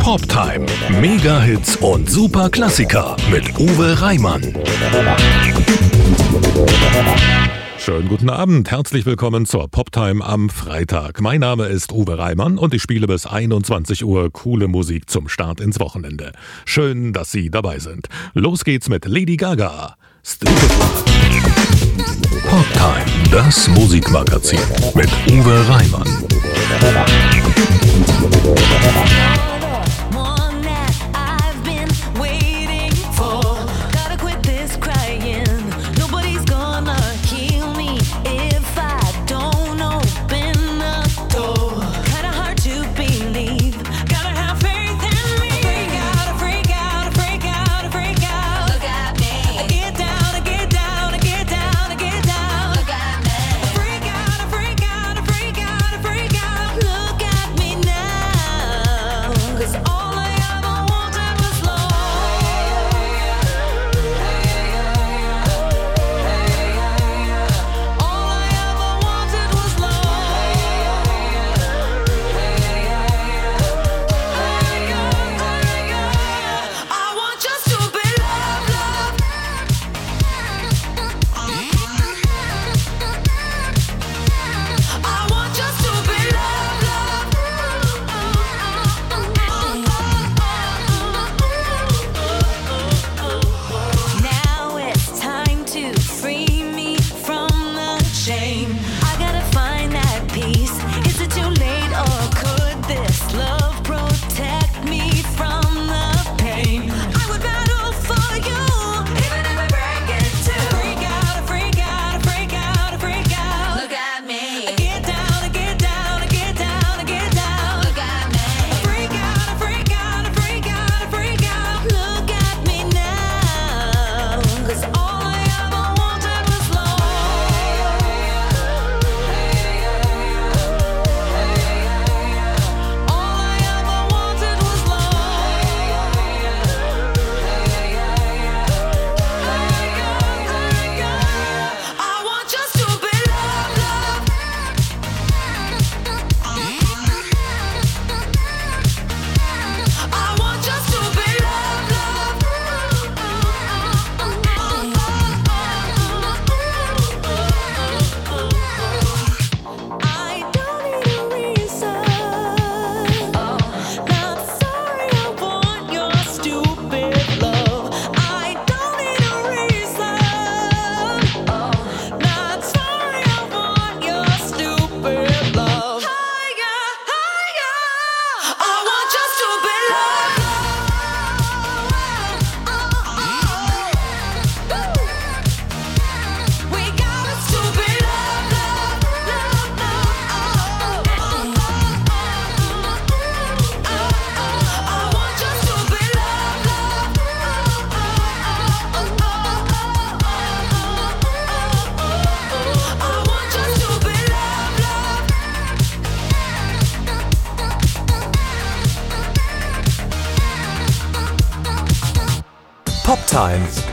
Poptime. Mega-Hits und super Klassiker mit Uwe Reimann. Schönen guten Abend, herzlich willkommen zur Poptime am Freitag. Mein Name ist Uwe Reimann und ich spiele bis 21 Uhr coole Musik zum Start ins Wochenende. Schön, dass Sie dabei sind. Los geht's mit Lady Gaga. Poptime, das Musikmagazin mit Uwe Reimann.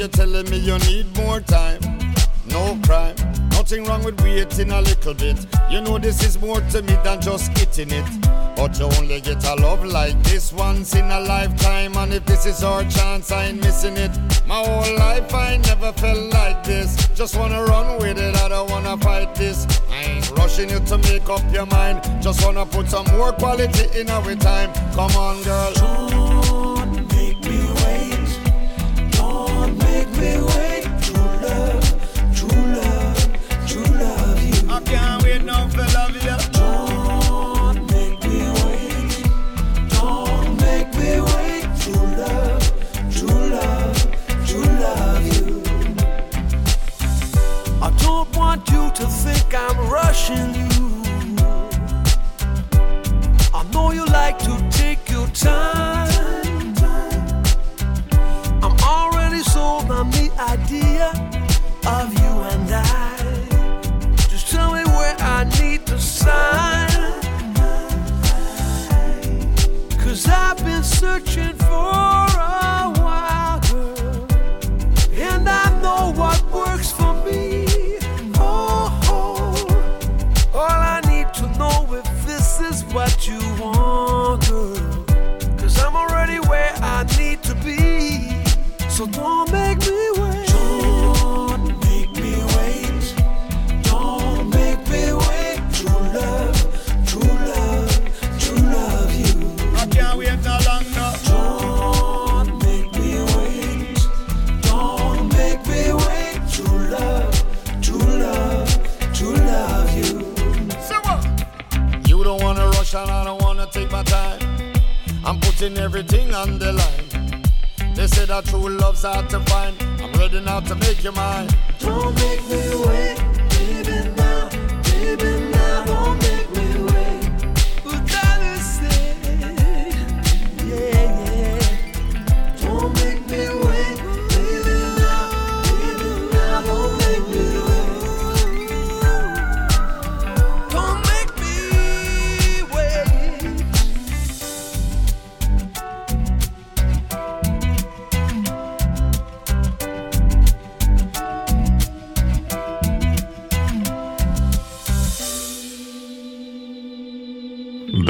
you're telling me you need more time. No crime, nothing wrong with waiting a little bit. You know this is more to me than just getting it. But you only get a love like this once in a lifetime. And if this is our chance, I ain't missing it. My whole life I never felt like this. Just wanna run with it, I don't wanna fight this. I ain't rushing you to make up your mind. Just wanna put some more quality in our time. Come on, girl.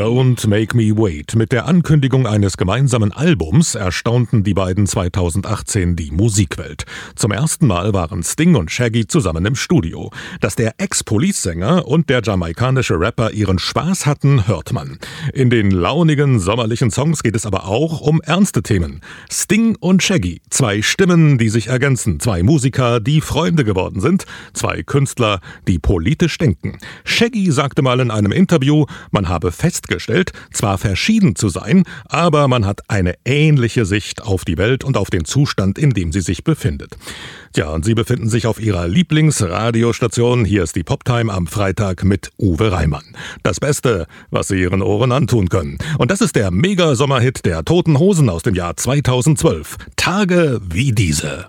Don't Make Me Wait. Mit der Ankündigung eines gemeinsamen Albums erstaunten die beiden 2018 die Musikwelt. Zum ersten Mal waren Sting und Shaggy zusammen im Studio. Dass der Ex-Police-Sänger und der jamaikanische Rapper ihren Spaß hatten, hört man. In den launigen sommerlichen Songs geht es aber auch um ernste Themen. Sting und Shaggy, zwei Stimmen, die sich ergänzen, zwei Musiker, die Freunde geworden sind, zwei Künstler, die politisch denken. Shaggy sagte mal in einem Interview, man habe festgestellt, zwar verschieden zu sein, aber man hat eine ähnliche Sicht auf die Welt und auf den Zustand, in dem sie sich befindet. Ja, und Sie befinden sich auf Ihrer Lieblingsradiostation. Hier ist die Poptime am Freitag mit Uwe Reimann. Das Beste, was Sie Ihren Ohren antun können. Und das ist der Mega-Sommerhit der Toten Hosen aus dem Jahr 2012. Tage wie diese.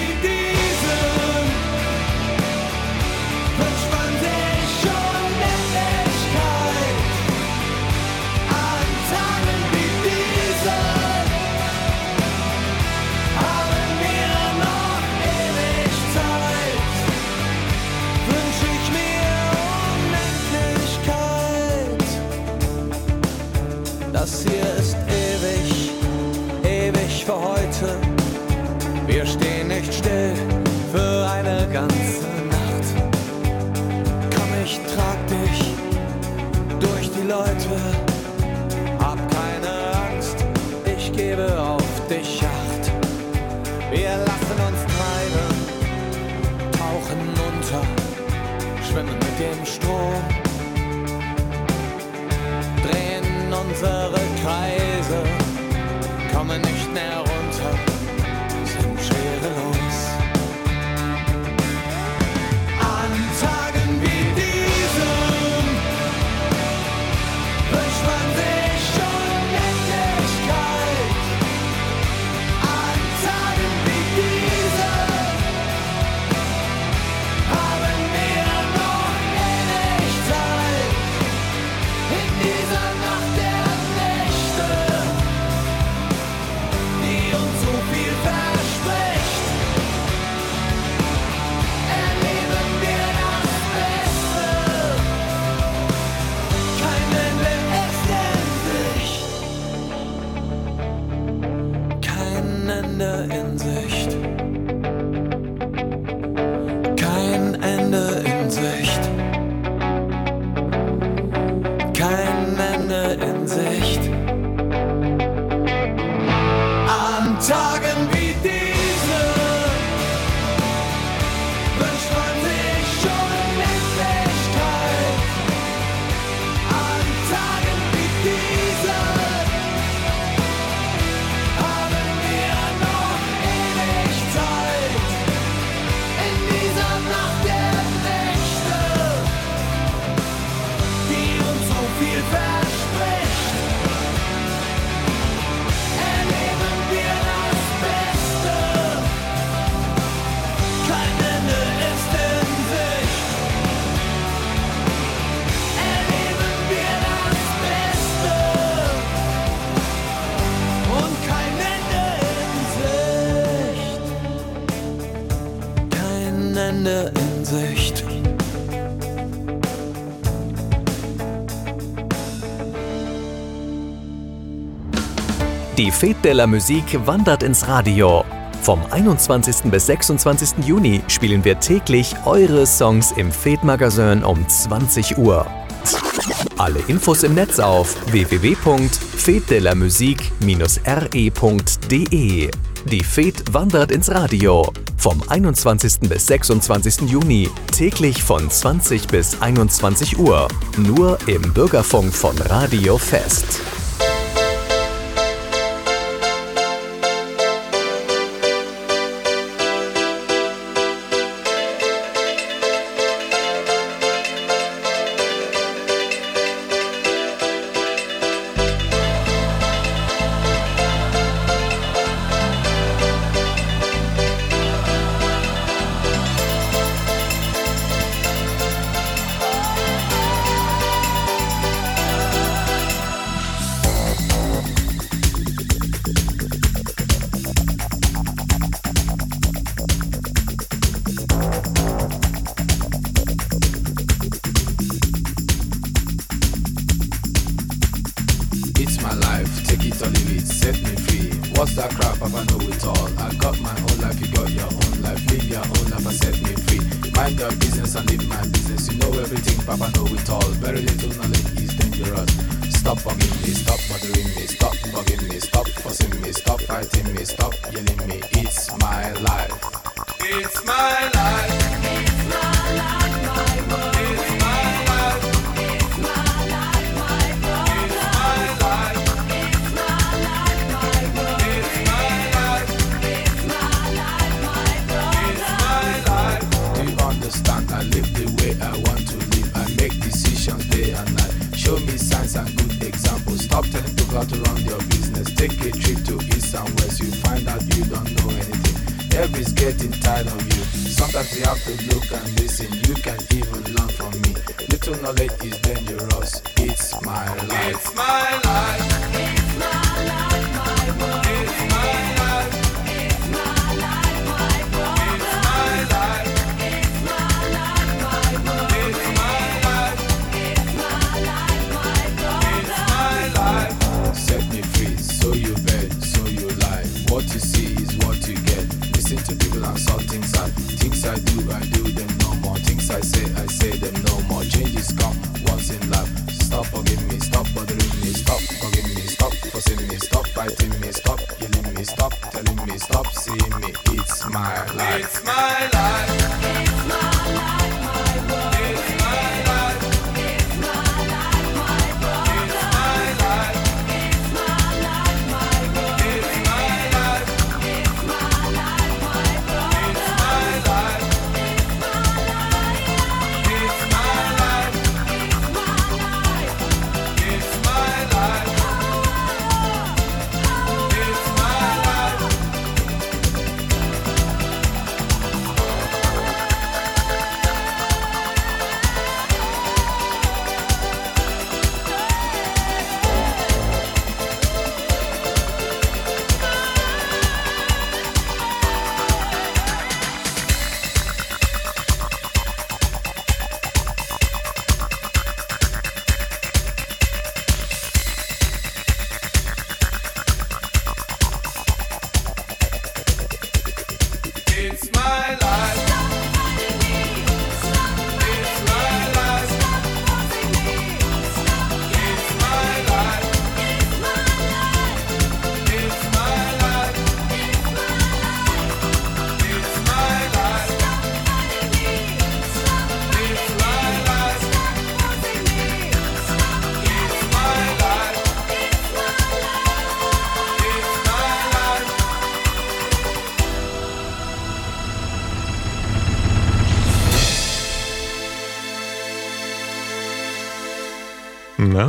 Die Fete de la Musique wandert ins Radio. Vom 21. bis 26. Juni spielen wir täglich eure Songs im Fete Magazin um 20 Uhr. Alle Infos im Netz auf www.fetdelamusique-re.de. E. Die Fete wandert ins Radio. Vom 21. bis 26. Juni täglich von 20 bis 21 Uhr. Nur im Bürgerfunk von Radio Fest. that you have to look and listen. You can even learn from me. Little knowledge is there.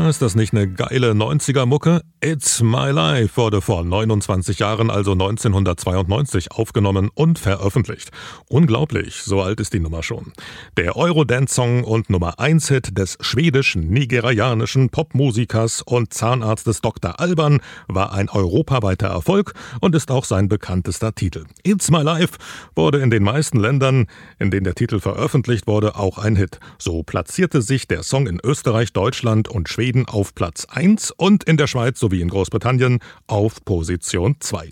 Ist das nicht eine geile 90er-Mucke? It's My Life wurde vor 29 Jahren, also 1992, aufgenommen und veröffentlicht. Unglaublich, so alt ist die Nummer schon. Der Eurodance-Song und Nummer 1-Hit des schwedisch-nigerianischen Popmusikers und Zahnarztes Dr. Alban war ein europaweiter Erfolg und ist auch sein bekanntester Titel. It's My Life wurde in den meisten Ländern, in denen der Titel veröffentlicht wurde, auch ein Hit. So platzierte sich der Song in Österreich, Deutschland und Schweden auf Platz 1 und in der Schweiz sowie in Großbritannien auf Position 2.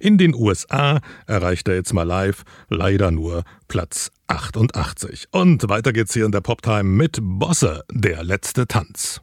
In den USA erreichte It's My Life leider nur Platz 88. Und weiter geht's hier in der Poptime mit Bosse, der letzte Tanz.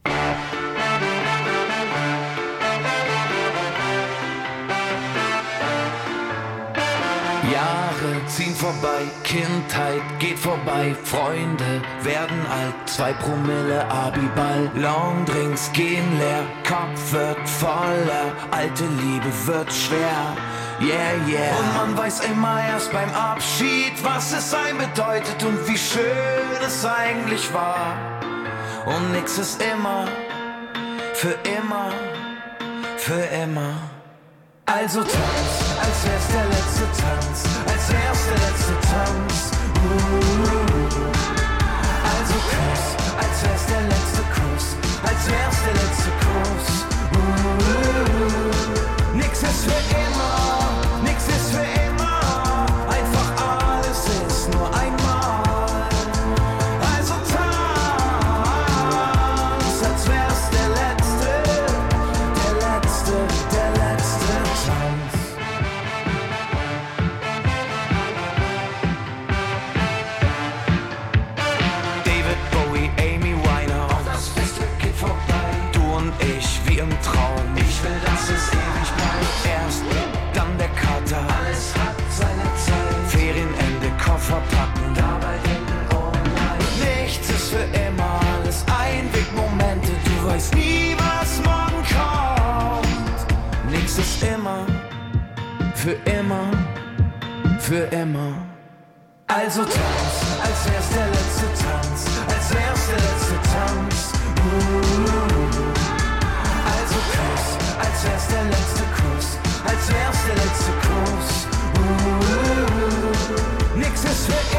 Jahre ziehen vorbei, Kindheit geht vorbei, Freunde werden alt, zwei Promille Abiball, Longdrinks gehen leer, Kopf wird voller, alte Liebe wird schwer. Yeah, yeah. Und man weiß immer erst beim Abschied, was es sein bedeutet und wie schön es eigentlich war. Und nix ist immer, für immer, für immer. Also tanz, als wär's der letzte Tanz, der letzte Tanz. Uh. Also Kuss, als wär's der letzte Kuss, als wär's der letzte Kuss. Uh. Nix ist für immer, Für immer. Für immer. Also tanz, als wär's der letzte Tanz, als wär's der letzte Tanz. Uh. Also Kuss, als wär's der letzte Kuss, als wär's der letzte Kuss. Uh. Nix ist für immer,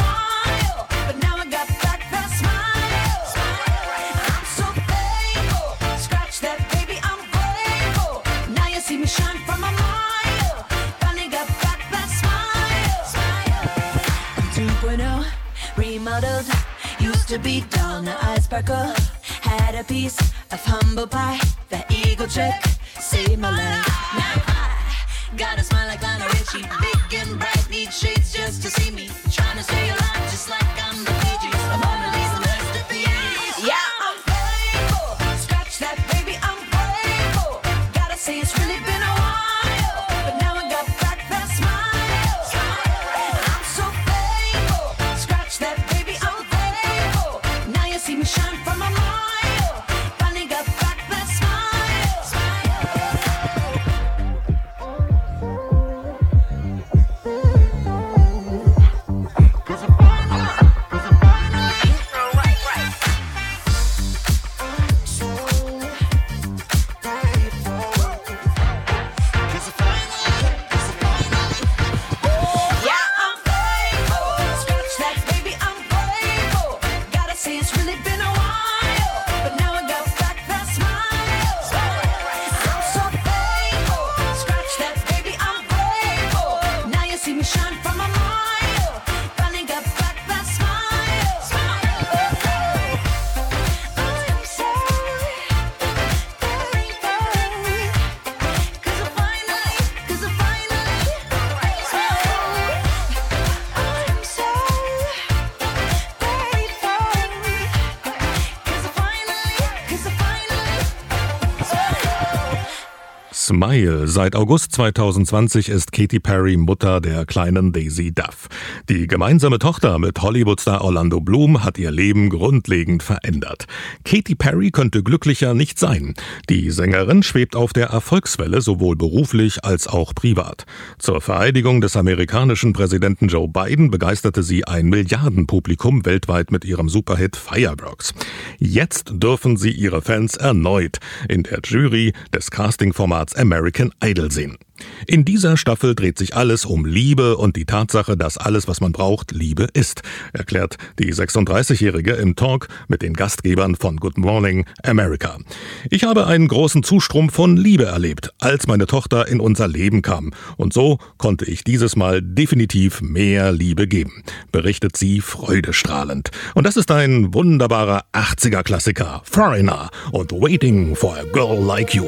remodeled. Used to be dull, now I sparkle. Had a piece of humble pie. That eagle trick saved my life. Now I got a smile like Lionel Richie. Big and bright, need shades just to see me. Trying to stay alive just like I'm the Fiji. Smile. Seit August 2020 ist Katy Perry Mutter der kleinen Daisy Duff. Die gemeinsame Tochter mit Hollywoodstar Orlando Bloom hat ihr Leben grundlegend verändert. Katy Perry könnte glücklicher nicht sein. Die Sängerin schwebt auf der Erfolgswelle sowohl beruflich als auch privat. Zur Vereidigung des amerikanischen Präsidenten Joe Biden begeisterte sie ein Milliardenpublikum weltweit mit ihrem Superhit Fireworks. Jetzt dürfen sie ihre Fans erneut in der Jury des Castingformats American Idol sehen. In dieser Staffel dreht sich alles um Liebe und die Tatsache, dass alles, was man braucht, Liebe ist, erklärt die 36-Jährige im Talk mit den Gastgebern von Good Morning America. Ich habe einen großen Zustrom von Liebe erlebt, als meine Tochter in unser Leben kam. Und so konnte ich dieses Mal definitiv mehr Liebe geben, berichtet sie freudestrahlend. Und das ist ein wunderbarer 80er-Klassiker, Foreigner und Waiting for a Girl Like You.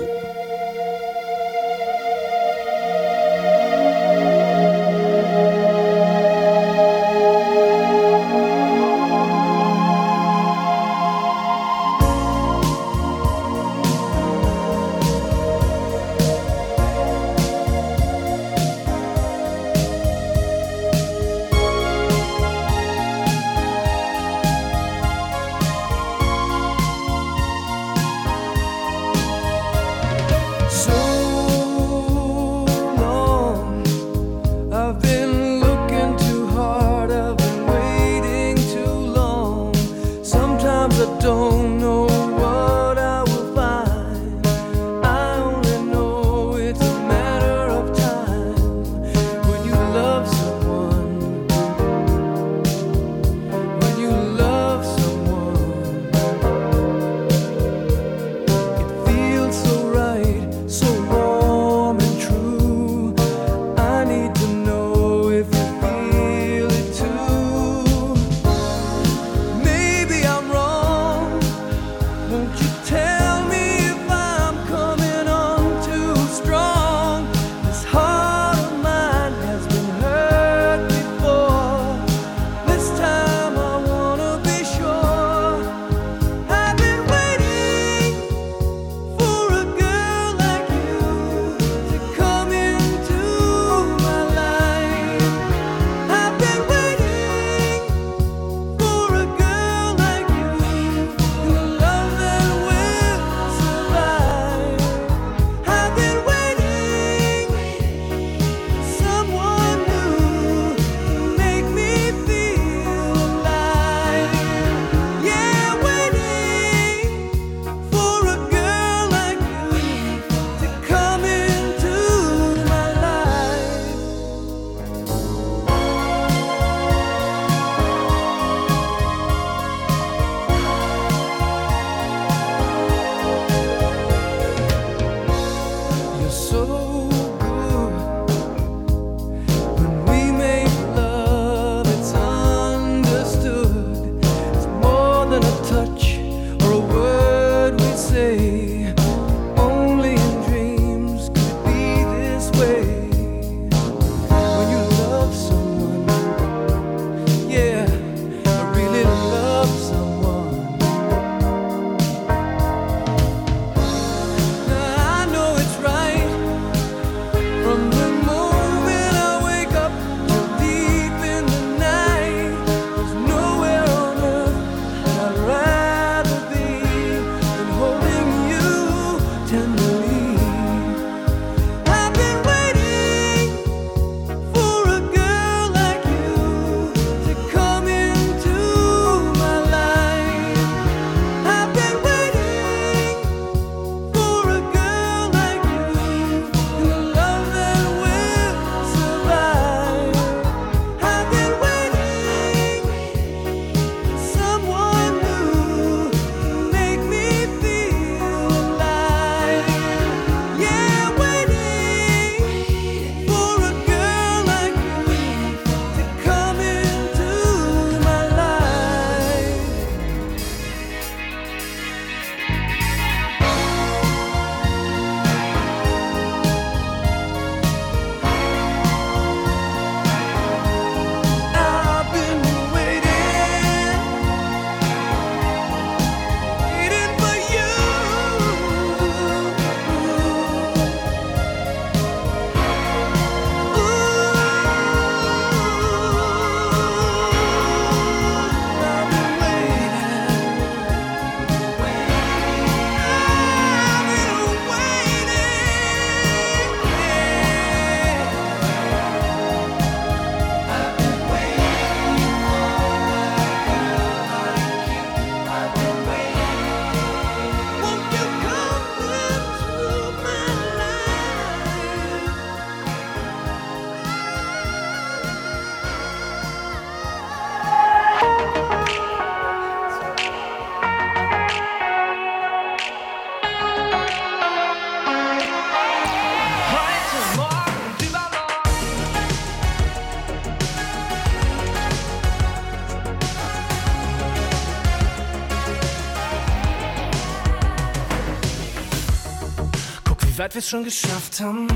Weit wir's schon geschafft haben.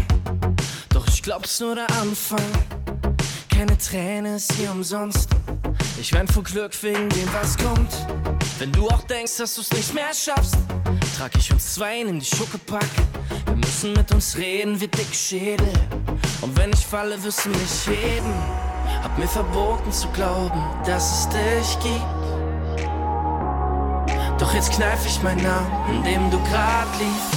Doch ich glaub's nur der Anfang. Keine Träne ist hier umsonst. Ich wein vor Glück wegen dem, was kommt. Wenn du auch denkst, dass du's nicht mehr schaffst, trag ich uns zwei in die Schuckepack. Wir müssen mit uns reden wie Dickschädel. Und wenn ich falle, wirst du mich heben. Hab mir verboten zu glauben, dass es dich gibt. Doch jetzt kneif ich meinen Namen, in dem du grad liegst.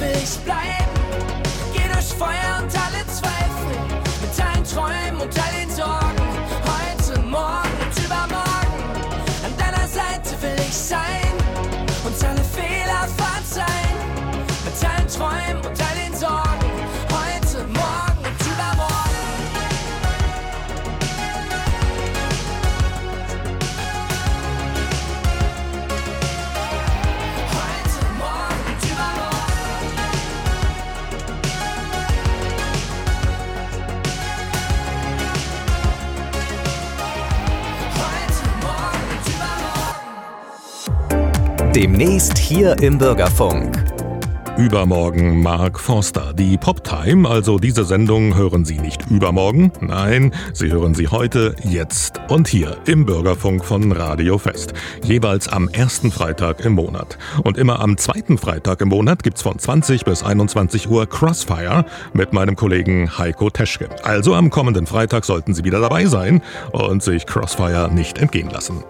Will ich bleiben. Geh durch Feuer und alle Zweifel. Mit deinen Träumen und all den Sorgen. Heute, morgen Demnächst hier im Bürgerfunk. Übermorgen Mark Forster. Die Poptime, also diese Sendung, hören Sie nicht übermorgen. Nein, Sie hören sie heute, jetzt und hier im Bürgerfunk von Radio Fest. Jeweils am ersten Freitag im Monat. Und immer am zweiten Freitag im Monat gibt's von 20 bis 21 Uhr Crossfire mit meinem Kollegen Heiko Teschke. Also am kommenden Freitag sollten Sie wieder dabei sein und sich Crossfire nicht entgehen lassen.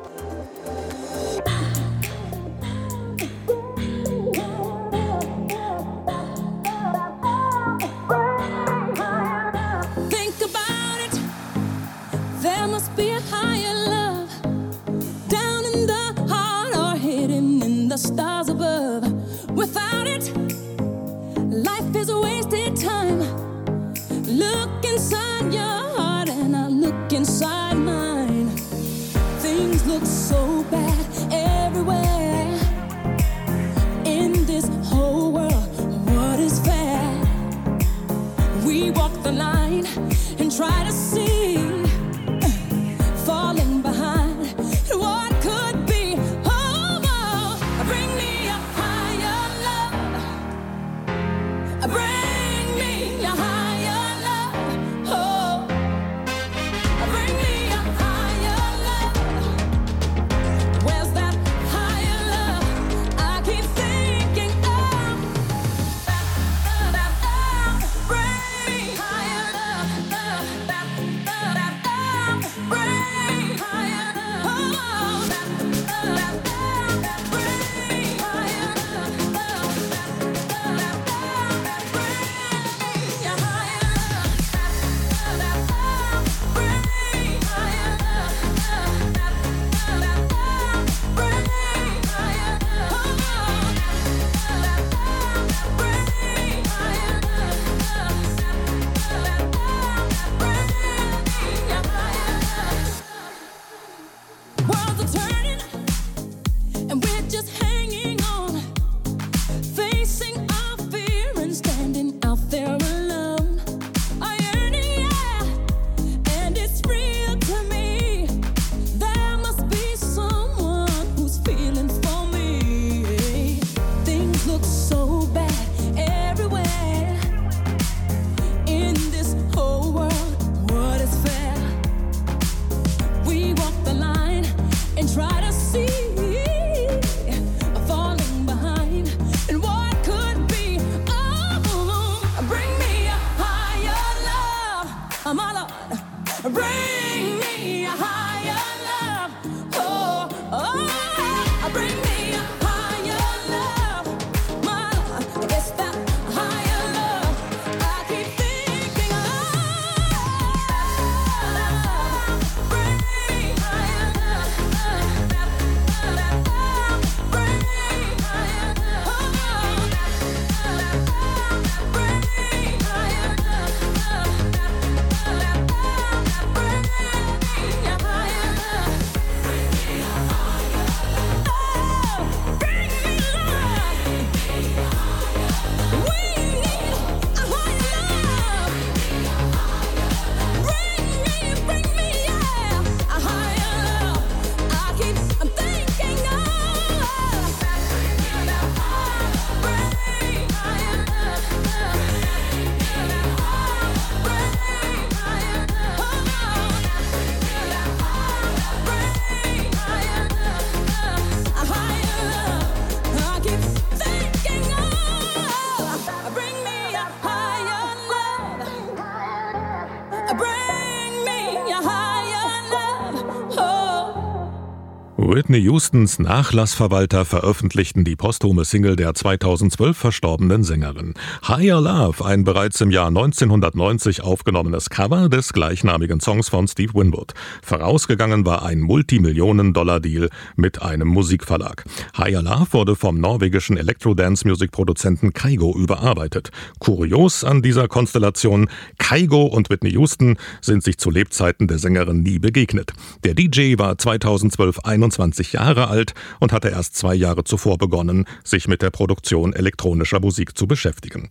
Whitney Houstons Nachlassverwalter veröffentlichten die posthume Single der 2012 verstorbenen Sängerin. Higher Love, ein bereits im Jahr 1990 aufgenommenes Cover des gleichnamigen Songs von Steve Winwood. Vorausgegangen war ein Multimillionen-Dollar-Deal mit einem Musikverlag. Higher Love wurde vom norwegischen Electro-Dance-Music-Produzenten Kaigo überarbeitet. Kurios an dieser Konstellation, Kaigo und Whitney Houston sind sich zu Lebzeiten der Sängerin nie begegnet. Der DJ war 2012 21 25 Jahre alt und hatte erst zwei Jahre zuvor begonnen, sich mit der Produktion elektronischer Musik zu beschäftigen.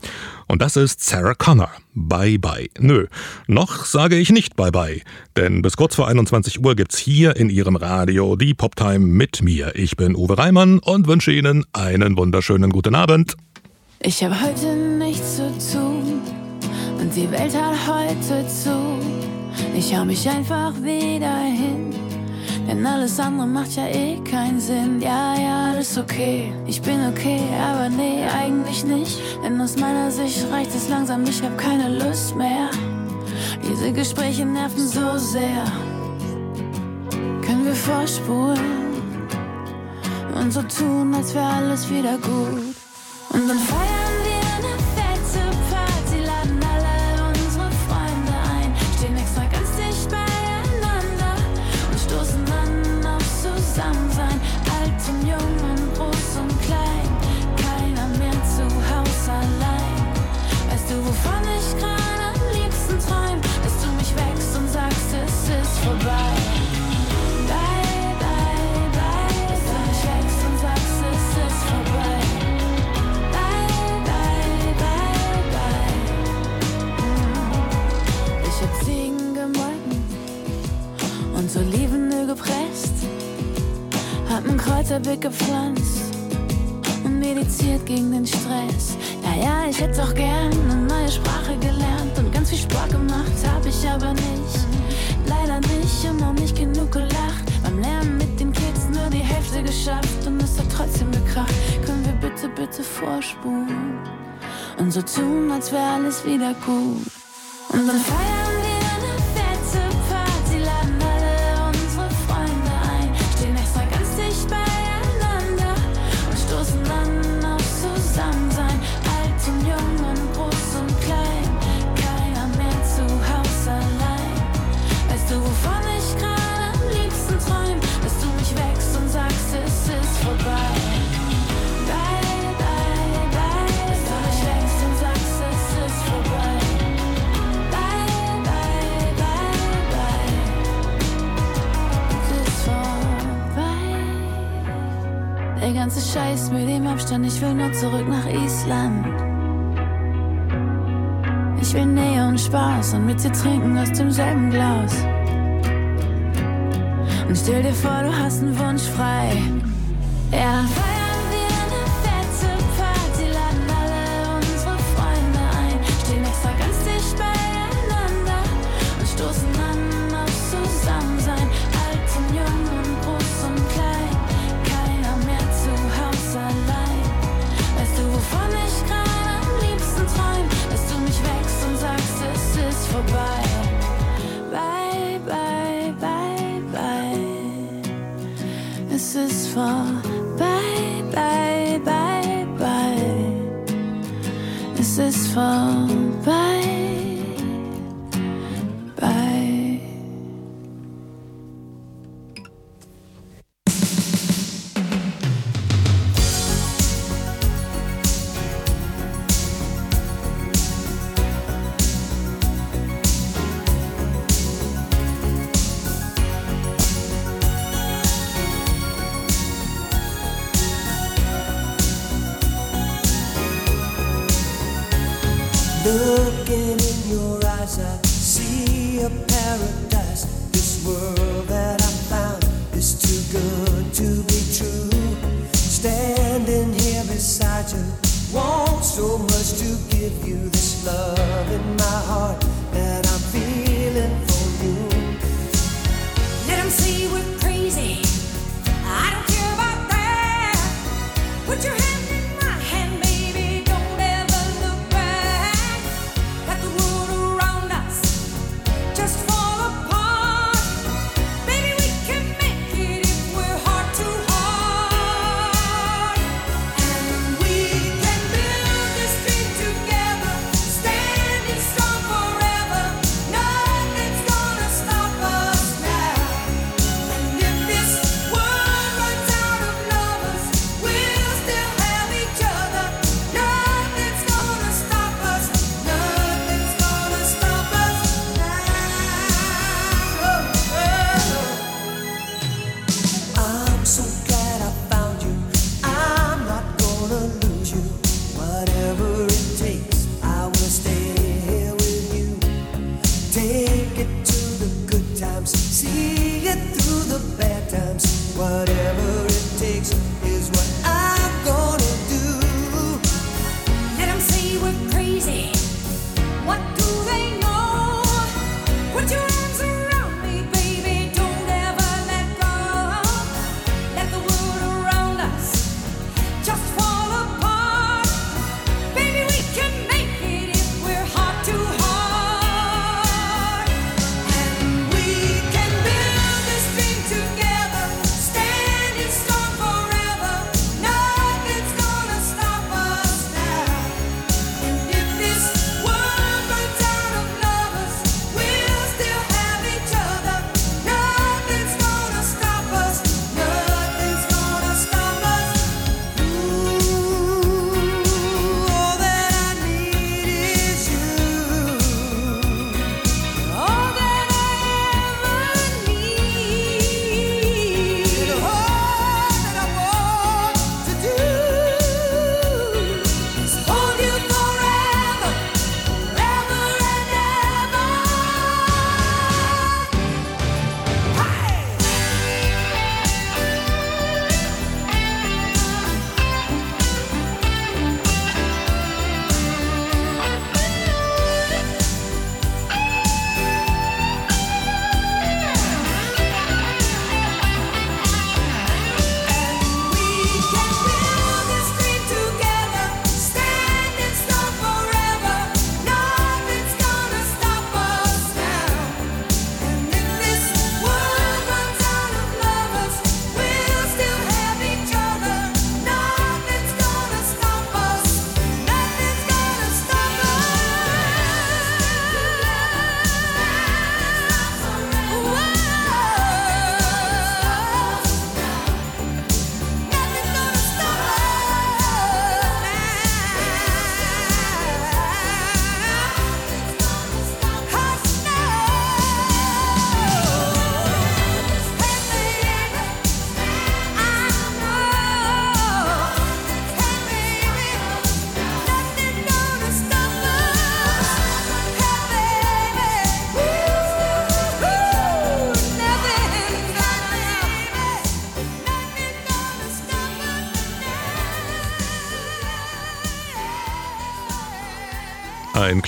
Und das ist Sarah Connor. Bye bye. Nö, noch sage ich nicht bye bye, denn bis kurz vor 21 Uhr gibt's hier in Ihrem Radio die Poptime mit mir. Ich bin Uwe Reimann und wünsche Ihnen einen wunderschönen guten Abend. Ich habe heute nichts zu tun und die Welt hat heute zu. Ich hau mich einfach wieder hin denn alles andere macht ja eh keinen Sinn. Ja, ja, alles okay. Ich bin okay, aber nee, eigentlich nicht. Denn aus meiner Sicht reicht es langsam, ich hab keine Lust mehr. Diese Gespräche nerven so sehr. Können wir vorspulen und so tun, als wäre alles wieder gut. Und dann feiern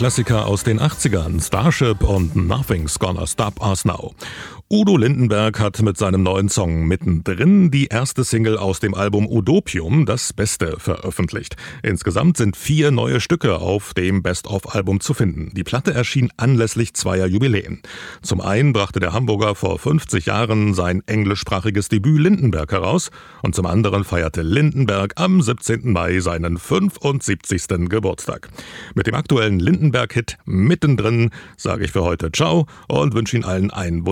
Klassiker aus den 80ern, Starship und Nothing's Gonna Stop Us Now. Udo Lindenberg hat mit seinem neuen Song Mittendrin die erste Single aus dem Album Udopium, das Beste, veröffentlicht. Insgesamt sind vier neue Stücke auf dem Best-of-Album zu finden. Die Platte erschien anlässlich zweier Jubiläen. Zum einen brachte der Hamburger vor 50 Jahren sein englischsprachiges Debüt Lindenberg heraus und zum anderen feierte Lindenberg am 17. Mai seinen 75. Geburtstag. Mit dem aktuellen Lindenberg-Hit Mittendrin sage ich für heute Ciao und wünsche Ihnen allen ein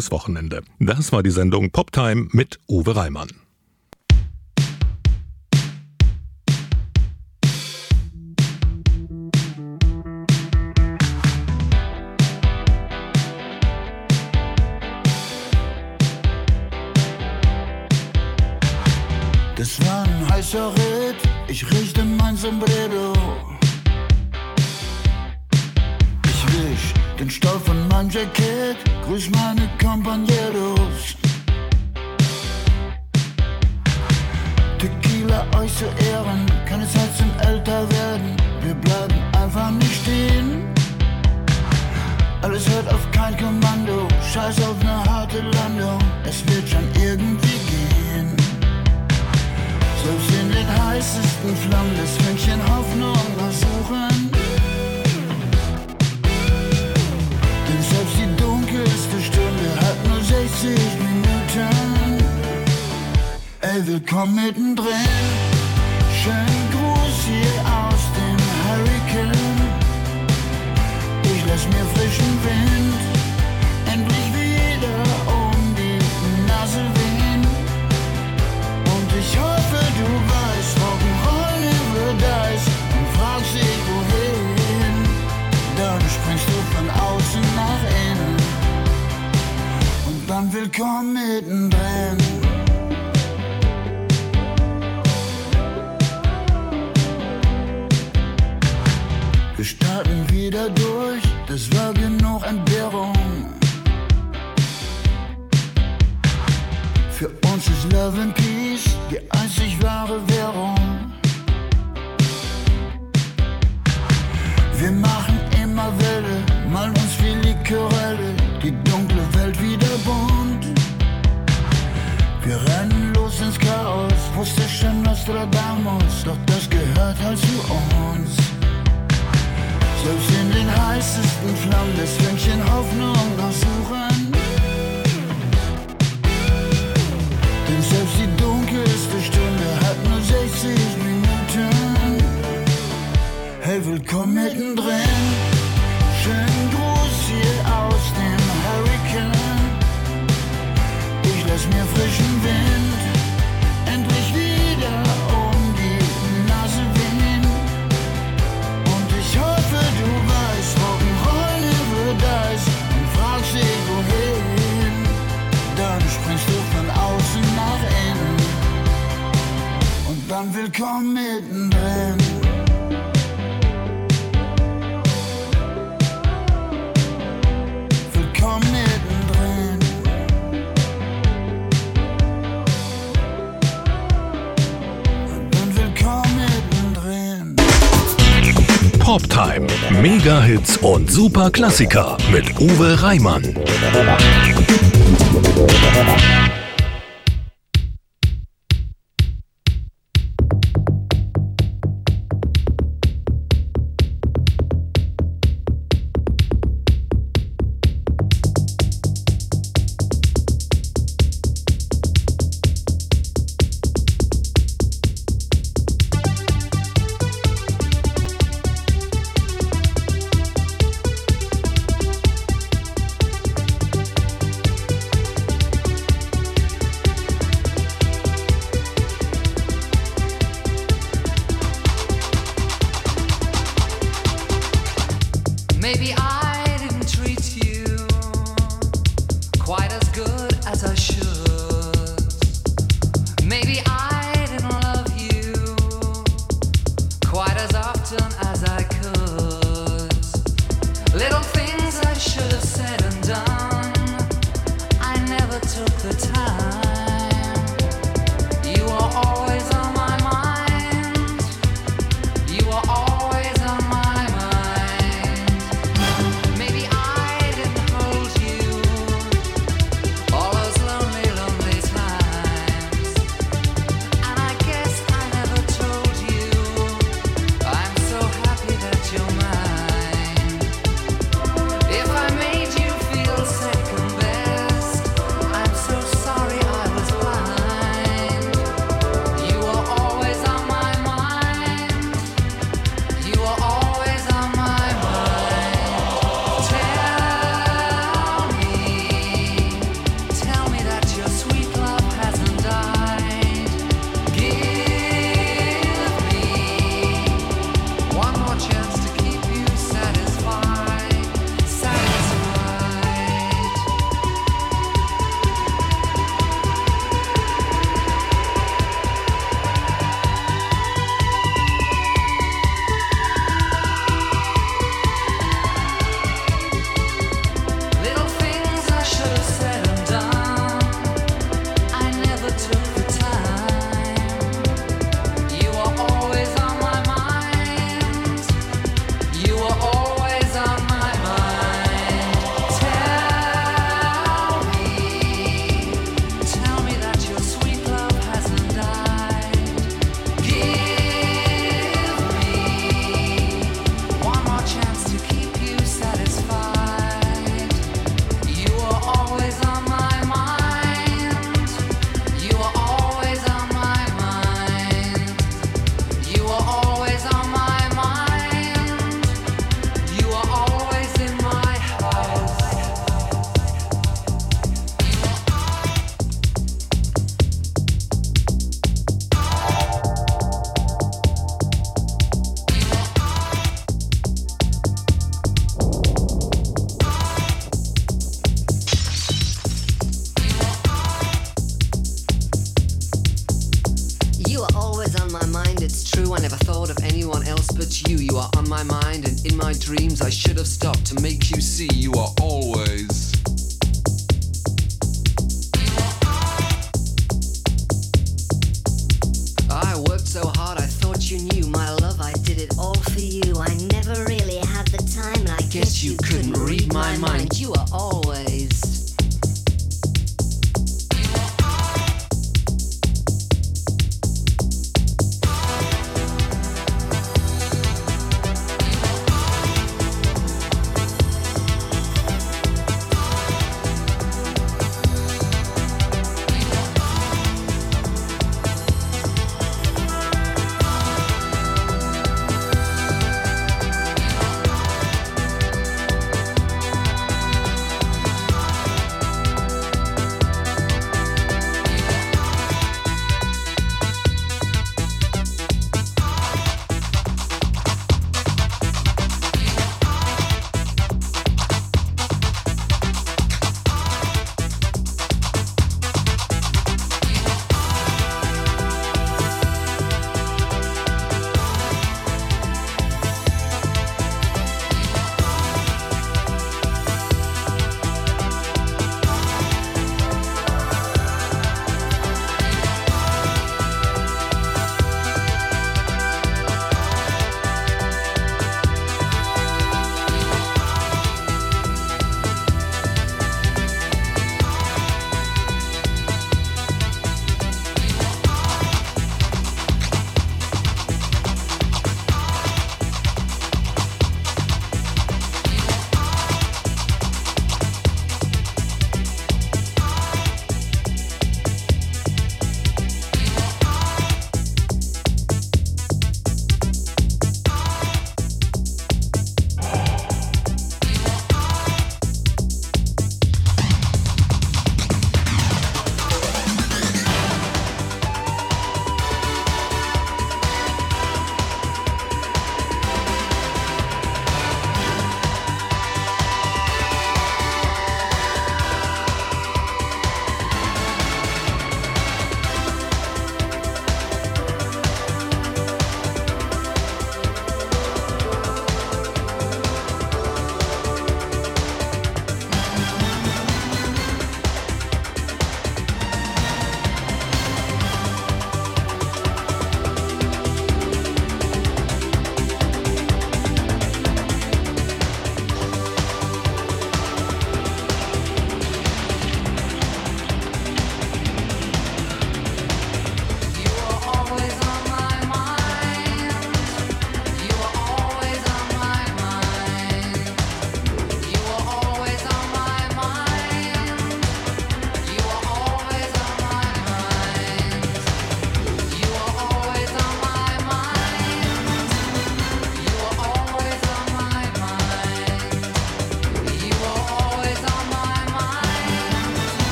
wunderschönes Wochenende. Das war die Sendung Poptime mit Uwe Reimann. Das war ein heißer Ritt, ich richte mein Sombrero. Den Stoff von meinem Jackett, grüß meine Compañeros. Tequila euch zu ehren, keine Zeit zum Älterwerden. Wir bleiben einfach nicht stehen. Alles hört auf kein Kommando, scheiß auf ne harte Landung. Es wird schon irgendwie gehen. Selbst in den heißesten Flammen des Fünkchen Hoffnung noch 30 Minuten. Ey, willkommen mittendrin. Schönen Gruß hier aus dem Hurricane. Ich lass mir frischen Wind. und willkommen mittendrin. Wir starten wieder durch, das war genug Entbehrung. Für uns ist Love and Peace die Nostradamus, doch das gehört halt zu uns. Selbst in den heißesten Flammen des Fünkchen Hoffnung noch suchen. Denn selbst die dunkelste Stunde hat nur 60 Minuten. Hey, willkommen mittendrin. dann willkommen mittendrin. Poptime, Mega-Hits und Super-Klassiker mit Uwe Reimann. Couldn't read my mind. You were always